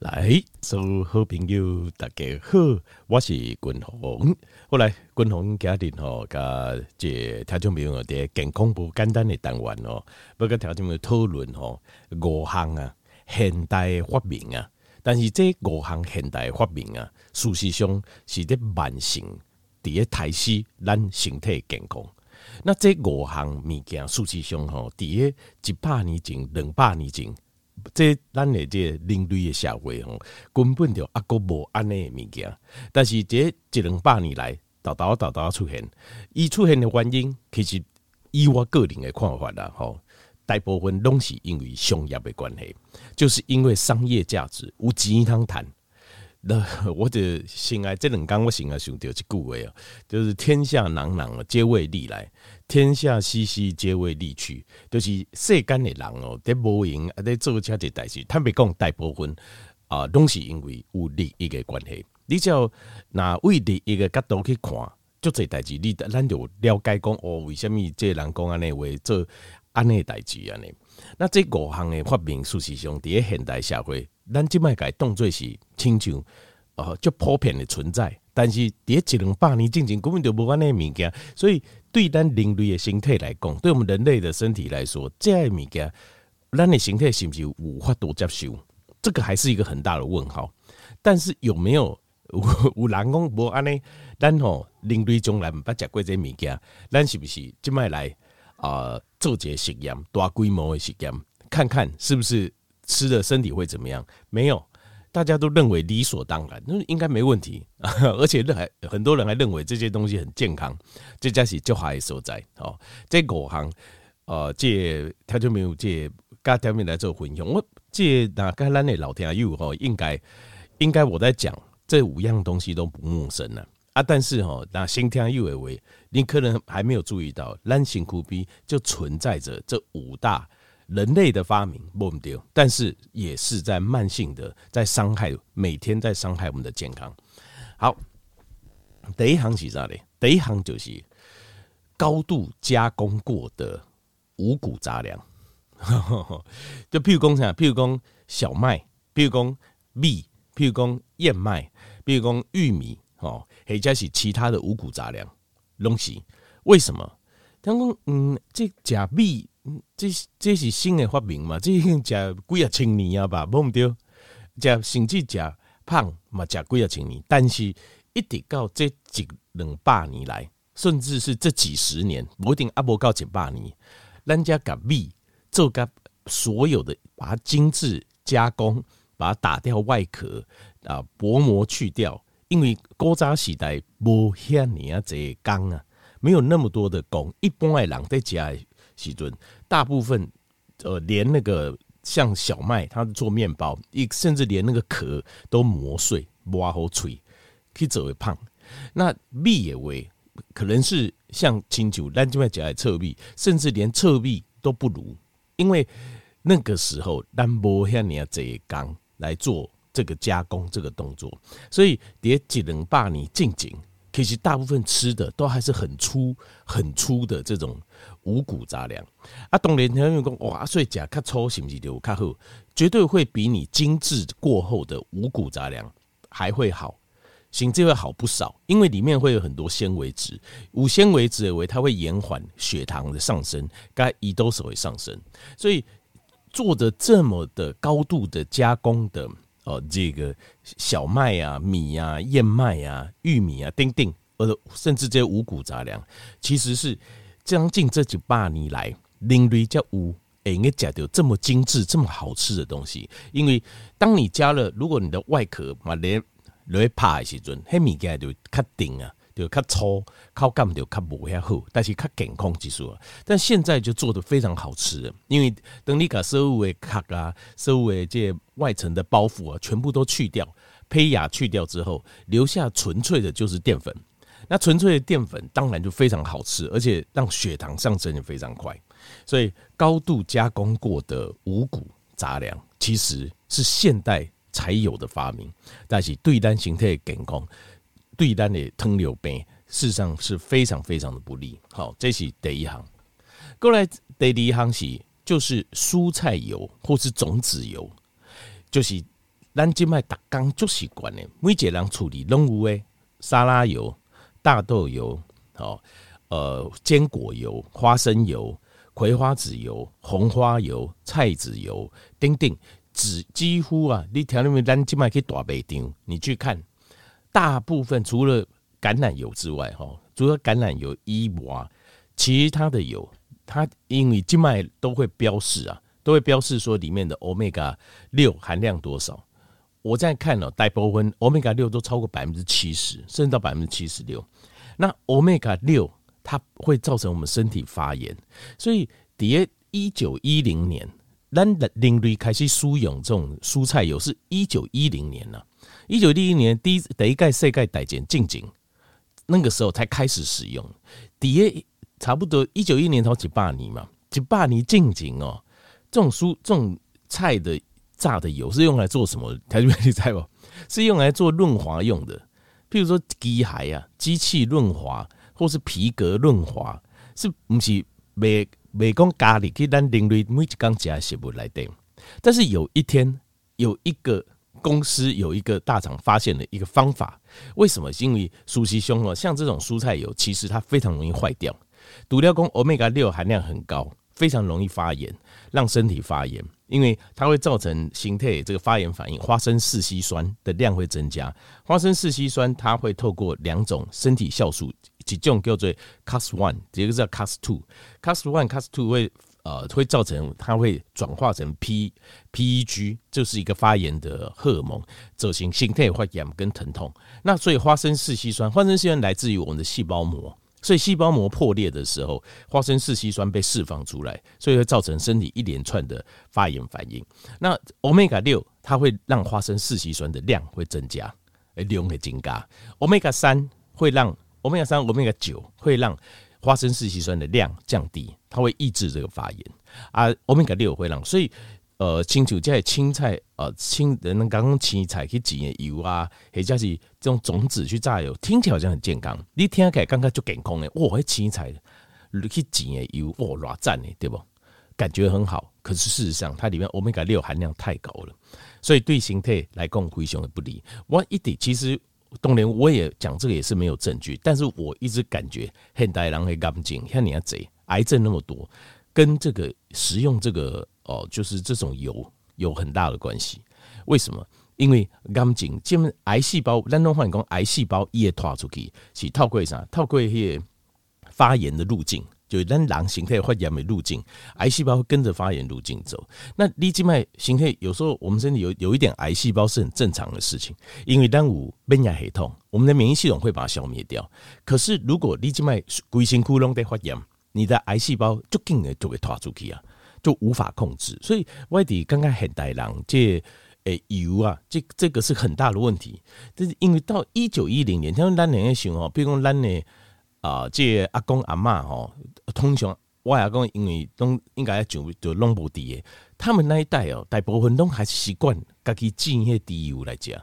来，所有好朋友大家好，我是君宏。后来君宏家庭吼，甲这听众朋友的健康不简单的单元哦，要跟听众朋友讨论吼五项啊现代发明啊，但是这五项现代发明啊，事实上是在慢性伫咧胎死咱身体健康。那这五项物件，事实上吼，伫咧一百年前、两百年前。这咱的这人类的社会吼，根本就阿个无安尼的物件。但是这一两百年来，叨叨叨叨出现，伊出现的原因，其实以我个人的看法啦，吼，大部分拢是因为商业的关系，就是因为商业价值有钱通赚。那 我的心爱这两天我心爱想到一句话啊，就是天下攘攘皆为利来。天下熙熙，皆为利去，就是世间的人哦，在无闲啊，在做这些代志。坦白讲，大部分啊，拢是因为有利益的关系。你只要拿为利益的角度去看，做这代志，你咱就了解讲哦，为什么这人讲安尼话做安尼代志安尼？那这五项的发明，事实上伫现代社会，咱即摆个当做是亲像哦，就普遍的存在。但是伫一两百年之前根本就无安尼物件，所以。对咱人类的身体来讲，对我们人类的身体来说，这样物件，咱的身体是不是无法度接受？这个还是一个很大的问号。但是有没有有，有人讲无安尼？咱吼人类从来毋捌食过这物件，咱是不是今麦来啊、做这个实验，大规模的实验，看看是不是吃了身体会怎么样？没有。大家都认为理所当然，那应该没问题，而且还很多人还认为这些东西很健康，这才是最好的所在哦。这五行呃，这他就没有这刚条面来做分享。我这那个咱的老天友哈，应该应该我在讲这五样东西都不陌生了啊。但是哈，那新天友以为你可能还没有注意到，咱身躯边就存在着这五大。人类的发明不丢，但是也是在慢性的在伤害，每天在伤害我们的健康。好，第一行是啥呢？第一行就是高度加工过的五谷杂粮，就譬如讲啥，譬如讲小麦，譬如讲米，譬如讲燕麦，譬如讲玉米，哦，或者是其他的五谷杂粮东西。为什么？他讲，嗯，这假米。这这是新的发明嘛？这已经食几啊千年啊吧，无毋对，食甚至食胖嘛，食几啊千年。但是一直到这几两百年来，甚至是这几十年，不一定阿无到一百年，咱家甲米做甲所有的，把它精致加工，把它打掉外壳啊，薄膜去掉，因为古早时代无遐尔啊侪工啊，没有那么多的工，一般的人在食。西顿大部分，呃，连那个像小麦，它做面包，一甚至连那个壳都磨碎，磨好脆，可以走为胖。那米也为可能是像清酒，但这边讲来侧壁，甚至连侧壁都不如，因为那个时候单薄像你要这一缸来做这个加工这个动作，所以叠只能把你静静。其实大部分吃的都还是很粗很粗的这种五谷杂粮啊，当然有人讲哇，所以甲较粗是不是就较好？绝对会比你精致过后的五谷杂粮还会好，甚至会好不少，因为里面会有很多纤维质，五纤维质为它会延缓血糖的上升，该胰岛素会上升，所以做的这么的高度的加工的。哦，这个小麦啊、米啊、燕麦啊、玉米啊，等等，呃，甚至这些五谷杂粮，其实是将近这几百年来，人类才有会用吃到这么精致、这么好吃的东西。因为当你加了，如果你的外壳嘛连来拍的时阵，迄物件就卡定啊。就较粗，口感就较无遐好，但是较健康技术啊。但现在就做得非常好吃了，因为等你把所有的壳啊、所有的这外层的包袱啊，全部都去掉，胚芽去掉之后，留下纯粹的就是淀粉。那纯粹的淀粉当然就非常好吃，而且让血糖上升也非常快。所以高度加工过的五谷杂粮其实是现代才有的发明，但是对咱身体健康。对咱的糖尿病，事实上是非常非常的不利。好，这是第一行。过来第二行是就是蔬菜油或是种子油，就是咱即卖逐工足习惯的，每一个人处理拢有诶，沙拉油、大豆油、好，呃，坚果油、花生油、葵花籽油、红花油、菜籽油，等等，只几乎啊，你听那边咱即卖去大卖场，你去看，大部分除了橄榄油之外，哈，除了橄榄油以外，其他的油，它因为即卖都会标示啊。都会标示说里面的欧米伽六含量多少。我在看了，大部分欧米伽六都超过百分之七十，甚至到百分之七十六。那欧米伽六它会造成我们身体发炎，所以底下一九一零年，咱的人类开始使用这种蔬菜油，是一九一零年了。一九一年第一第一届世界大战进前，那个时候才开始使用。底下差不多一九一年头几百年嘛，几百年进前哦。这种蔬这种菜的榨的油是用来做什么？台湾你猜不？是用来做润滑用的，譬如说机械啊，机器润滑，或是皮革润滑，是不是没没讲咖喱？可以咱人类每一工加食物来的。但是有一天，有一个公司有一个大厂发现了一个方法，为什么？因为熟悉胸哦，像这种蔬菜油，其实它非常容易坏掉。独料讲欧米伽六含量很高。非常容易发炎，让身体发炎，因为它会造成形态这个发炎反应。花生四烯酸的量会增加，花生四烯酸它会透过两种身体酵素，一种叫做 Cas one，一个叫 Cas two。Cas one、Cas two 会呃会造成它会转化成 P PEG，就是一个发炎的荷尔蒙，造成心态发炎跟疼痛。那所以花生四烯酸，花生四烯酸来自于我们的细胞膜。所以细胞膜破裂的时候，花生四烯酸被释放出来，所以会造成身体一连串的发炎反应。那欧米伽六它会让花生四烯酸的量会增加，量会增加。欧米伽三会让欧米伽三、欧米伽九会让花生四烯酸的量降低，它会抑制这个发炎。啊，欧米伽六会让，所以。呃，清楚在青菜，呃，青人们刚刚青菜去挤的油啊，或者是这种种子去榨油，听起来好像很健康。你听起来刚刚就健康的，哇，那青菜去挤的油，哇，偌赞的，对不？感觉很好。可是事实上，它里面欧米伽六含量太高了，所以对形态来讲非常的不利。我一点其实当年我也讲这个也是没有证据，但是我一直感觉现代人的感情像你要贼，癌症那么多，跟这个食用这个。哦，就是这种油有很大的关系。为什么？因为干净，这么癌细胞，咱拢话讲癌细胞也拖出去，是透过啥？透过迄个发炎的路径，就是咱人形态发炎的路径，癌细胞会跟着发炎路径走。那你静脉形态有时候我们身体有有一点癌细胞是很正常的事情，因为当有免疫系统，我们的免疫系统会把它消灭掉。可是如果你静脉规身躯拢在发炎，你的癌细胞就紧的就会拖出去啊。就无法控制，所以外地刚刚很大人这诶油啊，这这个是很大的问题。但是因为到一九一零年，像咱年的时候，比如讲咱的啊，这阿公阿嬷吼，通常我阿公因为拢应该就就拢无滴诶，他们那一代哦，大部分拢还是习惯家己挤那些滴油来吃，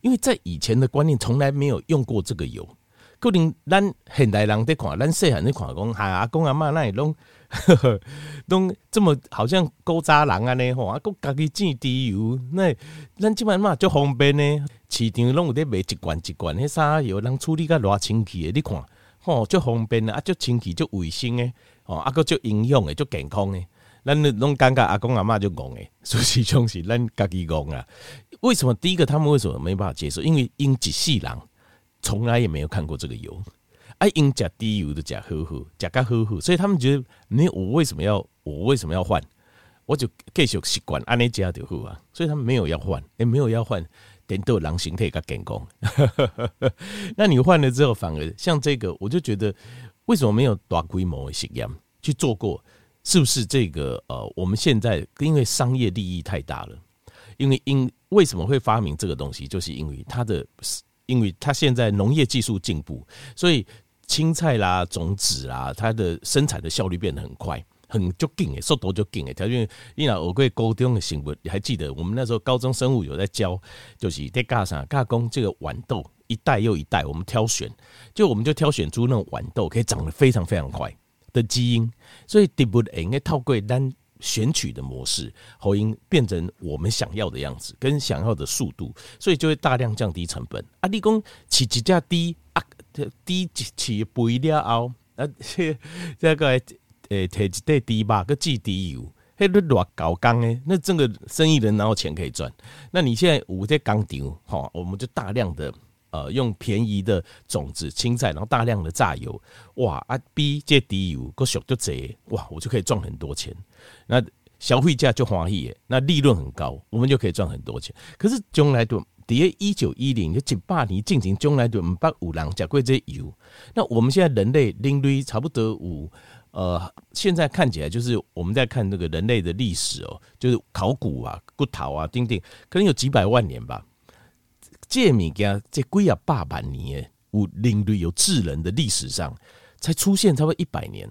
因为在以前的观念从来没有用过这个油。可能咱现代人在看，咱细汉在看讲，哈阿公阿嬷那会拢。呵呵，都这么好像古早人安尼吼，啊，搁家己挤猪油，那咱即摆嘛足方便呢。市场拢有在卖一罐一罐迄沙油，人处理甲偌清气的，你看吼，足方便啊，足清气，足卫生的，哦，啊，搁足营养的，足健康的。咱拢感觉阿公阿嬷就戆诶，所以总是咱家己戆啊。为什么？第一个，他们为什么没办法接受？因为因一世人从来也没有看过这个油。爱因加低油的加呵呵，加加呵呵，所以他们觉得你我为什么要我为什么要换？我就继续习惯安尼食就好啊，所以他们没有要换，也没有要换，点都狼形态个健康。那你换了之后，反而像这个，我就觉得为什么没有大规模的实验去做过？是不是这个呃，我们现在因为商业利益太大了，因为因为什么会发明这个东西，就是因为它的，因为它现在农业技术进步，所以。青菜啦，种子啦，它的生产的效率变得很快，很就紧诶，速度就紧诶。条件，你若学过高中的生物，你还记得我们那时候高中生物有在教，就是在干啥？加工这个豌豆一代又一代，我们挑选，就我们就挑选出那种豌豆可以长得非常非常快的基因。所以，第不应该透过咱选取的模式，喉音变成我们想要的样子，跟想要的速度，所以就会大量降低成本。啊，你讲起几价低啊，低起不一定要熬啊，这个诶，提一袋低吧，个寄猪油，迄，你乱搞钢诶，那这个生意人哪有钱可以赚？那你现在五在钢顶，好，我们就大量的。呃，用便宜的种子青菜，然后大量的榨油，哇啊，B 这猪油个小就贼，哇，我就可以赚很多钱。那消费价就欢喜，那利润很高，我们就可以赚很多钱。可是将来就底下一九一零就几百年进行，将来的五百五郎加贵这油，那我们现在人类领率差不多五，呃，现在看起来就是我们在看这个人类的历史哦，就是考古啊、骨头啊、钉钉，可能有几百万年吧。这物件这龟啊百年有人类有智能的历史上才出现差不多一百年，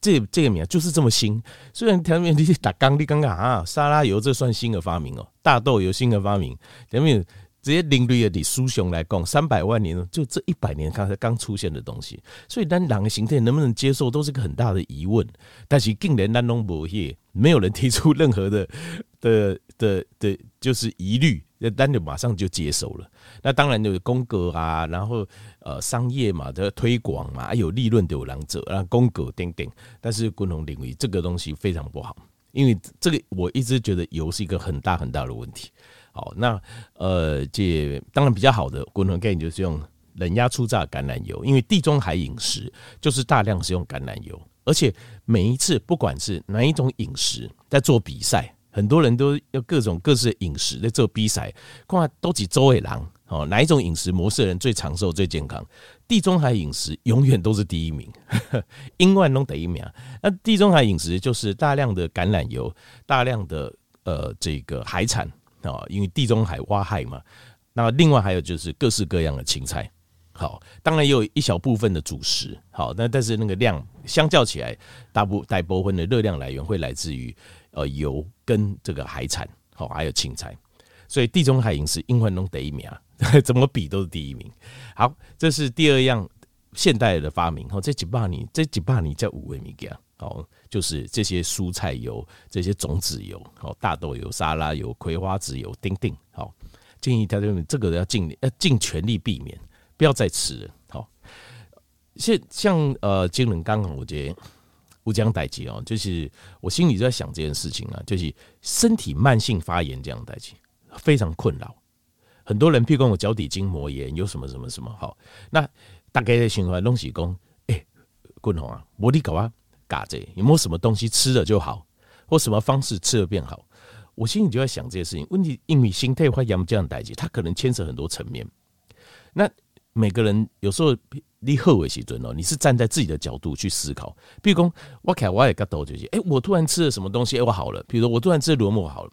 这这个名就是这么新。虽然前面你是打刚你刚刚啊，沙拉油这算新的发明哦，大豆油新的发明，前面直接人类的书雄来讲，三百万年就这一百年刚才刚出现的东西，所以咱两个形态能不能接受，都是个很大的疑问。但是近年咱拢无去，没有人提出任何的 的的的，就是疑虑。那单就马上就接受了，那当然就是宫格啊，然后呃商业嘛的推广嘛，有利润就有人做，然后宫格等等。但是共同领域这个东西非常不好，因为这个我一直觉得油是一个很大很大的问题。好，那呃这当然比较好的共同概念就是用冷压初榨橄榄油，因为地中海饮食就是大量使用橄榄油，而且每一次不管是哪一种饮食在做比赛。很多人都要各种各式的饮食在做比赛，看都几周尾狼哦，哪一种饮食模式的人最长寿、最健康？地中海饮食永远都是第一名，英万弄第一名。那地中海饮食就是大量的橄榄油，大量的呃这个海产啊，因为地中海挖海嘛。那另外还有就是各式各样的青菜，好，当然也有一小部分的主食，好，那但是那个量相较起来，大部大部分的热量来源会来自于。呃，油跟这个海产，好，还有青菜，所以地中海饮食英文中第一名，怎么比都是第一名。好，这是第二样现代的发明。好，这几百年，这几百年叫五味米加，哦，就是这些蔬菜油、这些种子油、哦，大豆油、沙拉油、葵花籽油，丁丁。好，建议大家这个要尽要尽全力避免，不要再吃了。好，像像呃，金轮刚刚我觉得。不讲代志哦，就是我心里就在想这件事情啊，就是身体慢性发炎这样代志非常困扰很多人。譬如说我脚底筋膜炎，有什么什么什么好，那大概的循环东西讲，哎，滚红啊，我你搞啊，嘎这有没有什么东西吃了就好，或什么方式吃了变好？我心里就在想这件事情。问题因为心态发炎这样代际，它可能牵扯很多层面。那每个人有时候。立后悔时阵哦，你是站在自己的角度去思考。比如说，我开我也觉得就是，哎，我突然吃了什么东西，哎，我好了。比如说，我突然吃了罗姆好了。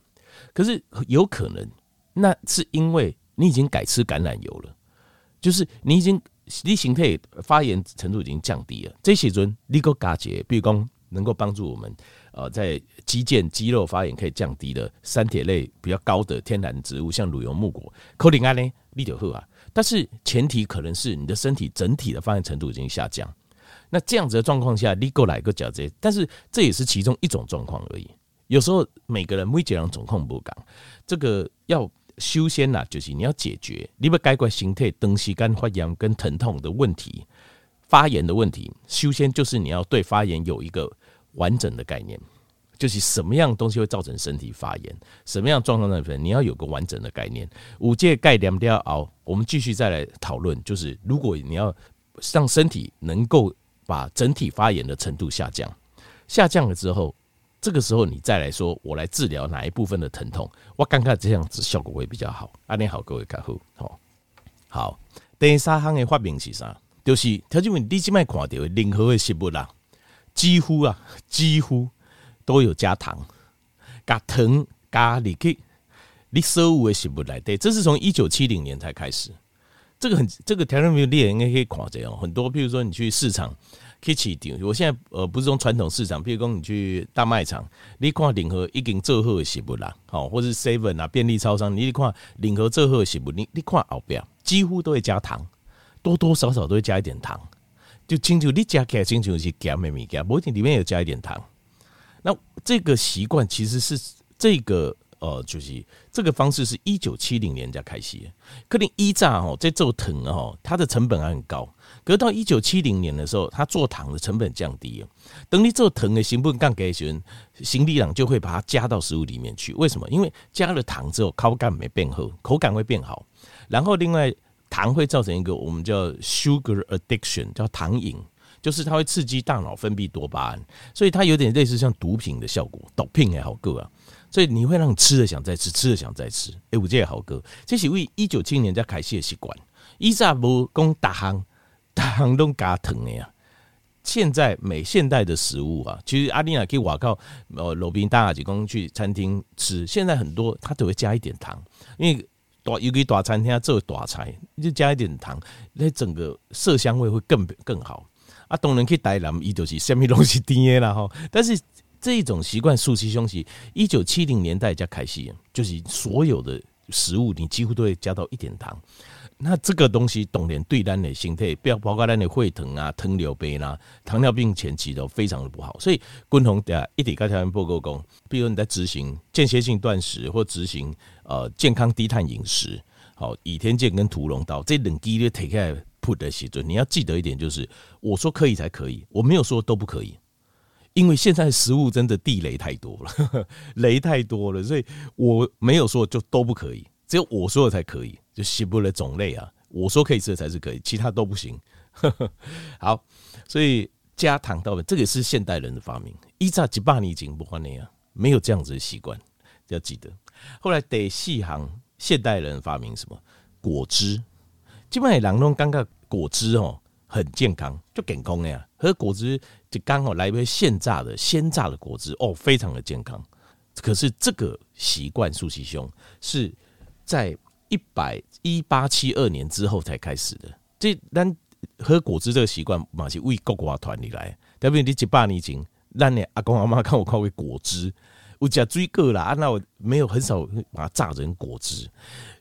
可是有可能，那是因为你已经改吃橄榄油了，就是你已经你形态发炎程度已经降低了。这时阵你个加节，比如说能够帮助我们呃在肌腱肌肉发炎可以降低的三铁类比较高的天然植物，像乳油木果、可林安呢，你就好啊。但是前提可能是你的身体整体的发炎程度已经下降，那这样子的状况下，你过来个角子，但是这也是其中一种状况而已。有时候每个人每几样状况不讲，这个要修仙呐，就是你要解决你要改过形态、东西肝发炎跟疼痛的问题、发炎的问题。修仙就是你要对发炎有一个完整的概念。就是什么样东西会造成身体发炎，什么样状况那边你要有个完整的概念。五戒概念都要熬，我们继续再来讨论。就是如果你要让身体能够把整体发炎的程度下降，下降了之后，这个时候你再来说，我来治疗哪一部分的疼痛，我感觉这样子效果会比较好。安尼好，各位客户，好，好。第三项的发明是啥？就是条件问你即卖看到任何的食物啦，几乎啊，几乎。都有加糖，加糖加里克，你所有的食物来对，这是从一九七零年才开始。这个很，这个调料没有列，应该可以看这样很多。譬如说，你去市场去市场，我现在呃不是从传统市场，譬如说你去大卖场，你看任何已经做好的食物啦，好，或是 seven 啊便利超商，你看任何做好的食物，你你看后边几乎都会加糖，多多少少都会加一点糖，就清楚你加起来清楚是咸的物件，不一定里面有加一点糖。那这个习惯其实是这个。呃，就是这个方式是一九七零年才开始的，可能一炸哦在做糖哦，它的成本还很高。隔到一九七零年的时候，它做糖的成本降低了。等你做糖的成本降低的时，行李郎就会把它加到食物里面去。为什么？因为加了糖之后，口感没变好，口感会变好。然后另外，糖会造成一个我们叫 sugar addiction，叫糖瘾，就是它会刺激大脑分泌多巴胺，所以它有点类似像毒品的效果，毒品也好个啊。所以你会让吃的想再吃，吃的想再吃。哎，我这也好哥，这是为一九七年才开始的习惯。以前无讲大行，大行都加糖的呀。现在每现代的食物啊，其实阿丽娜给我靠，呃，路边大阿姐公去餐厅吃，现在很多他都会加一点糖，因为大尤其大餐厅做大菜，就加一点糖，那整个色香味会更更好。啊，当然去台南，伊就是什么东西甜的啦哈，但是。这一种习惯，素鸡胸习，一九七零年代加开始，就是所有的食物你几乎都会加到一点糖。那这个东西，当然对咱的身体，不要包括咱的血糖啊、糖尿病啊、糖尿病前期都非常的不好。所以，共同的一点刚才报告讲，比如你在执行间歇性断食或执行呃健康低碳饮食，好倚天剑跟屠龙刀这两支的铁开 put 的时准，你要记得一点，就是我说可以才可以，我没有说都不可以。因为现在食物真的地雷太多了，雷太多了，所以我没有说就都不可以，只有我说的才可以，就西部的种类啊，我说可以吃的才是可以，其他都不行。好，所以加糖到这个是现代人的发明，一炸几百年前不换那样，没有这样子的习惯，要记得。后来得细行现代人发明什么果汁，基本上人都感觉果汁哦。很健康，就健康呀。喝果汁就刚好来一杯现榨的鲜榨的果汁哦，非常的健康。可是这个习惯，素熙兄是在一百一八七二年之后才开始的。这咱喝果汁这个习惯，嘛是为国外团里来。特别你一百年前，咱的阿公阿妈看我看为果汁，我加水果啦，那我没有很少把它榨成果汁。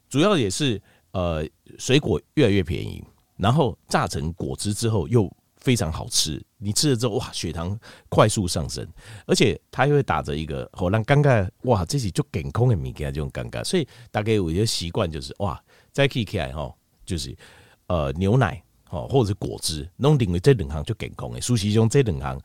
主要也是呃，水果越来越便宜。然后榨成果汁之后又非常好吃，你吃了之后哇，血糖快速上升，而且它又会打着一个好让尴尬哇，这是就健康的物件这种尴尬，所以大概有一个习惯就是哇，再可以起来哈，就是呃牛奶哦或者是果汁，弄定了这两行就健康的，熟悉中这两行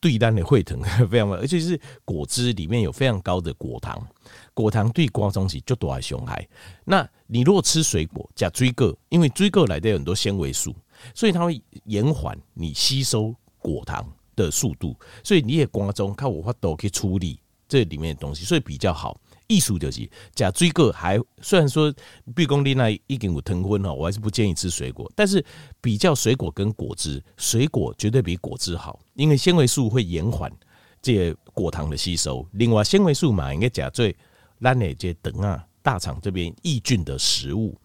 对单的会疼 非常，而且是果汁里面有非常高的果糖。果糖对肝脏是就多爱伤害。那你如果吃水果加水果，因为水果来的有很多纤维素，所以它会延缓你吸收果糖的速度。所以你也肝脏靠我法度去处理这里面的东西，所以比较好。艺术就是加水果还虽然说，比如说你那已经有糖分哈，我还是不建议吃水果。但是比较水果跟果汁，水果绝对比果汁好，因为纤维素会延缓这些果糖的吸收。另外纤维素嘛，应该加最。咱的这等啊，大肠这边抑菌的食物，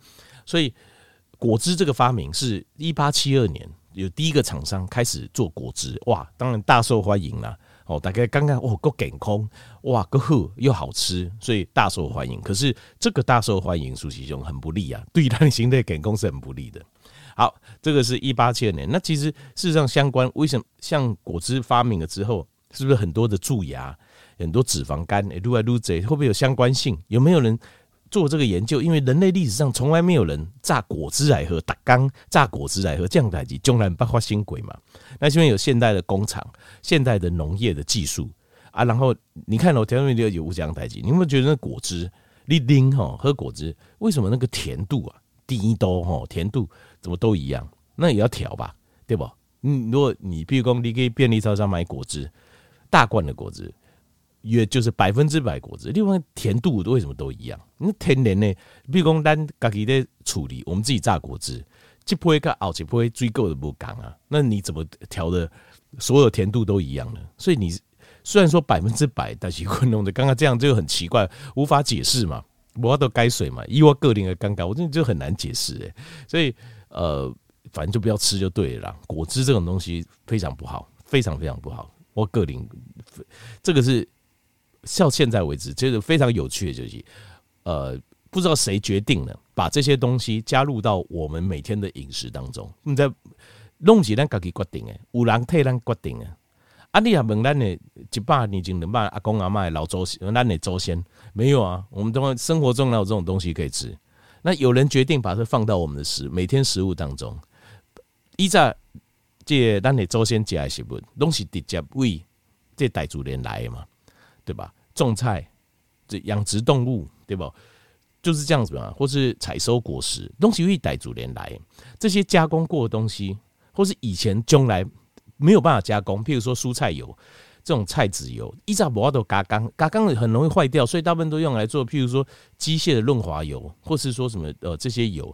所以果汁这个发明是一八七二年有第一个厂商开始做果汁，哇，当然大受欢迎啦。哦，大概刚刚哦够健康，哇，够喝又好吃，所以大受欢迎。可是这个大受欢迎，苏西兄很不利啊，对男性的健康是很不利的。好，这个是一八七二年，那其实事实上相关，为什么像果汁发明了之后，是不是很多的蛀牙？很多脂肪肝，哎，撸来撸这会不会有相关性？有没有人做这个研究？因为人类历史上从来没有人榨果汁来喝，打缸榨果汁来喝，这样代志中南不发新贵嘛？那因为有现代的工厂、现代的农业的技术啊，然后你看我前面就有这样代志，你有没有觉得那果汁你拎哈喝果汁，为什么那个甜度啊低多哈甜度怎么都一样？那也要调吧，对不？嗯，如果你比如说你去便利超商买果汁，大罐的果汁。也就是百分之百果汁，另外甜度为什么都一样？那天然呢？比如讲咱家己在处理，我们自己榨果汁，就不会跟熬，就不会追够的不讲啊。那你怎么调的？所有甜度都一样呢？所以你虽然说百分之百，但是会弄得刚刚这样就很奇怪，无法解释嘛。我都该水嘛，以我个人的尴尬，我真的就很难解释哎。所以呃，反正就不要吃就对了。果汁这种东西非常不好，非常非常不好。我个人这个是。到现在为止，这个非常有趣的就是，呃，不知道谁决定了把这些东西加入到我们每天的饮食当中。你在弄起咱家己决定的，有人替咱决定的。啊，你也问咱的一百年前两百阿公阿妈老祖先，咱的祖先没有啊？我们都生活中哪有这种东西可以吃？那有人决定把它放到我们的食每天食物当中，依在这咱的祖先吃的食物，拢是直接为这傣族人来的嘛，对吧？种菜，这养殖动物，对吧？就是这样子嘛，或是采收果实，东西为傣族人来，这些加工过的东西，或是以前将来没有办法加工，譬如说蔬菜油这种菜籽油，依照不要都加工，加工很容易坏掉，所以大部分都用来做，譬如说机械的润滑油，或是说什么呃这些油，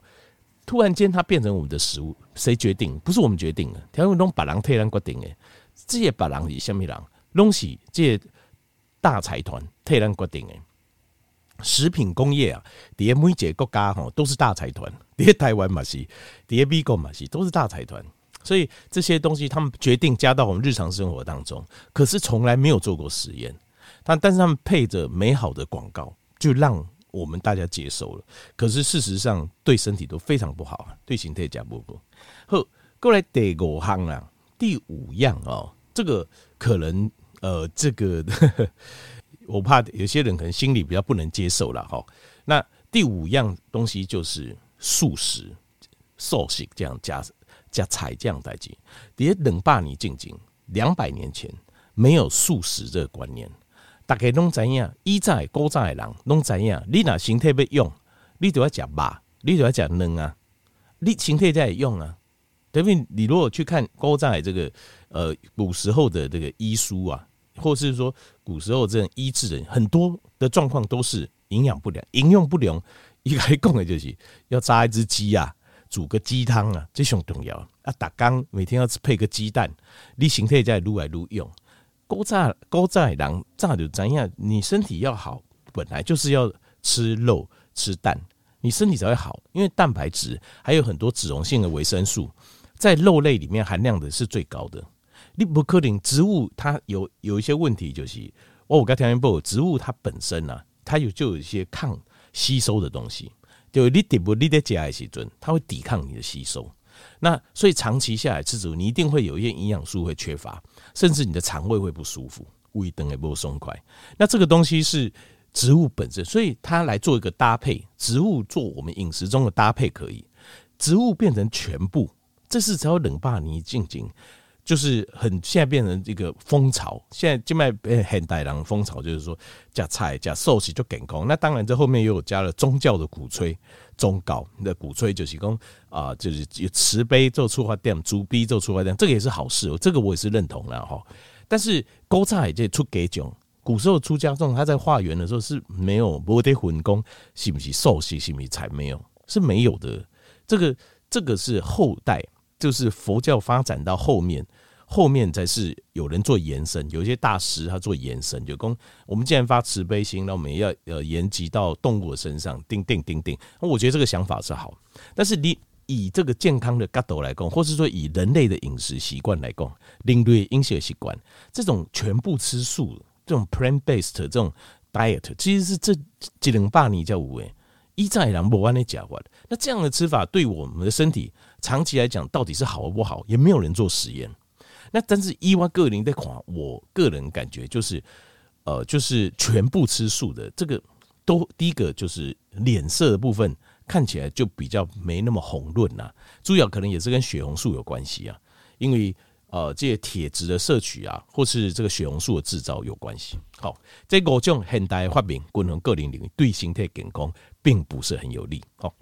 突然间它变成我们的食物，谁决定？不是我们决定的，条文中把人替人决定的，这些把人是什么人？东西这些大财团替人决定的。食品工业啊，底下每一个国家哈都是大财团，底下台湾嘛是，底下美国嘛是，都是大财团。所以这些东西他们决定加到我们日常生活当中，可是从来没有做过实验。但但是他们配着美好的广告，就让我们大家接受了。可是事实上对身体都非常不好，对形态讲不不。好，过来第五项啊，第五样哦，这个可能呃这个。呵呵我怕有些人可能心里比较不能接受了哈。那第五样东西就是素食、素食这样加加菜这样代志。别冷霸你静静，两百年前没有素食这个观念，大家拢知样，以前古早的人拢知影，你若身体要用，你就要吃肉，你就要吃卵啊，你身体才会用啊。等于你如果去看古早这个呃古时候的这个医书啊。或是说，古时候这种医治人很多的状况都是营养不良、营养不良。一个供的就是要炸一只鸡啊，煮个鸡汤啊，这种重要啊。打缸每天要配个鸡蛋，你身体在撸来撸用。勾炸勾炸人炸就怎样？你身体要好，本来就是要吃肉吃蛋，你身体才会好。因为蛋白质还有很多脂溶性的维生素，在肉类里面含量的是最高的。你不可能，植物它有有一些问题，就是我我刚才讲植物它本身啊，它有就有一些抗吸收的东西，就你得不你得加一些准，它会抵抗你的吸收。那所以长期下来吃植物，你一定会有一些营养素会缺乏，甚至你的肠胃会不舒服，胃等也不松快。那这个东西是植物本身，所以它来做一个搭配，植物做我们饮食中的搭配可以，植物变成全部，这是只要冷霸你静静。就是很现在变成这个风潮，现在就卖现代人风潮，就是说加菜加寿司就健康。那当然这后面又有加了宗教的鼓吹，宗教的鼓吹就是讲啊，就是有慈悲做出发点，慈悲做出发点，这个也是好事，这个我也是认同的哈。但是古早这出给种，古时候出家众他在化缘的时候是没有不得混功，是不是寿喜是不是才没有，是没有的。这个这个是后代。就是佛教发展到后面，后面才是有人做延伸，有一些大师他做延伸，就讲我们既然发慈悲心，那我们也要呃延及到动物的身上，叮叮叮叮。那我觉得这个想法是好，但是你以这个健康的角度来讲，或是说以人类的饮食习惯来讲，另类饮食习惯，这种全部吃素，这种 plant-based 这种 diet，其实是这几能把你叫五诶，一在两不完的讲话，那这样的吃法对我们的身体。长期来讲，到底是好不好，也没有人做实验。那但是依我个人的话，我个人感觉就是，呃，就是全部吃素的这个，都第一个就是脸色的部分看起来就比较没那么红润呐。主要可能也是跟血红素有关系啊，因为呃，这些铁质的摄取啊，或是这个血红素的制造有关系。好，这五种现代发明，均衡个人领域对身体健康并不是很有利。好。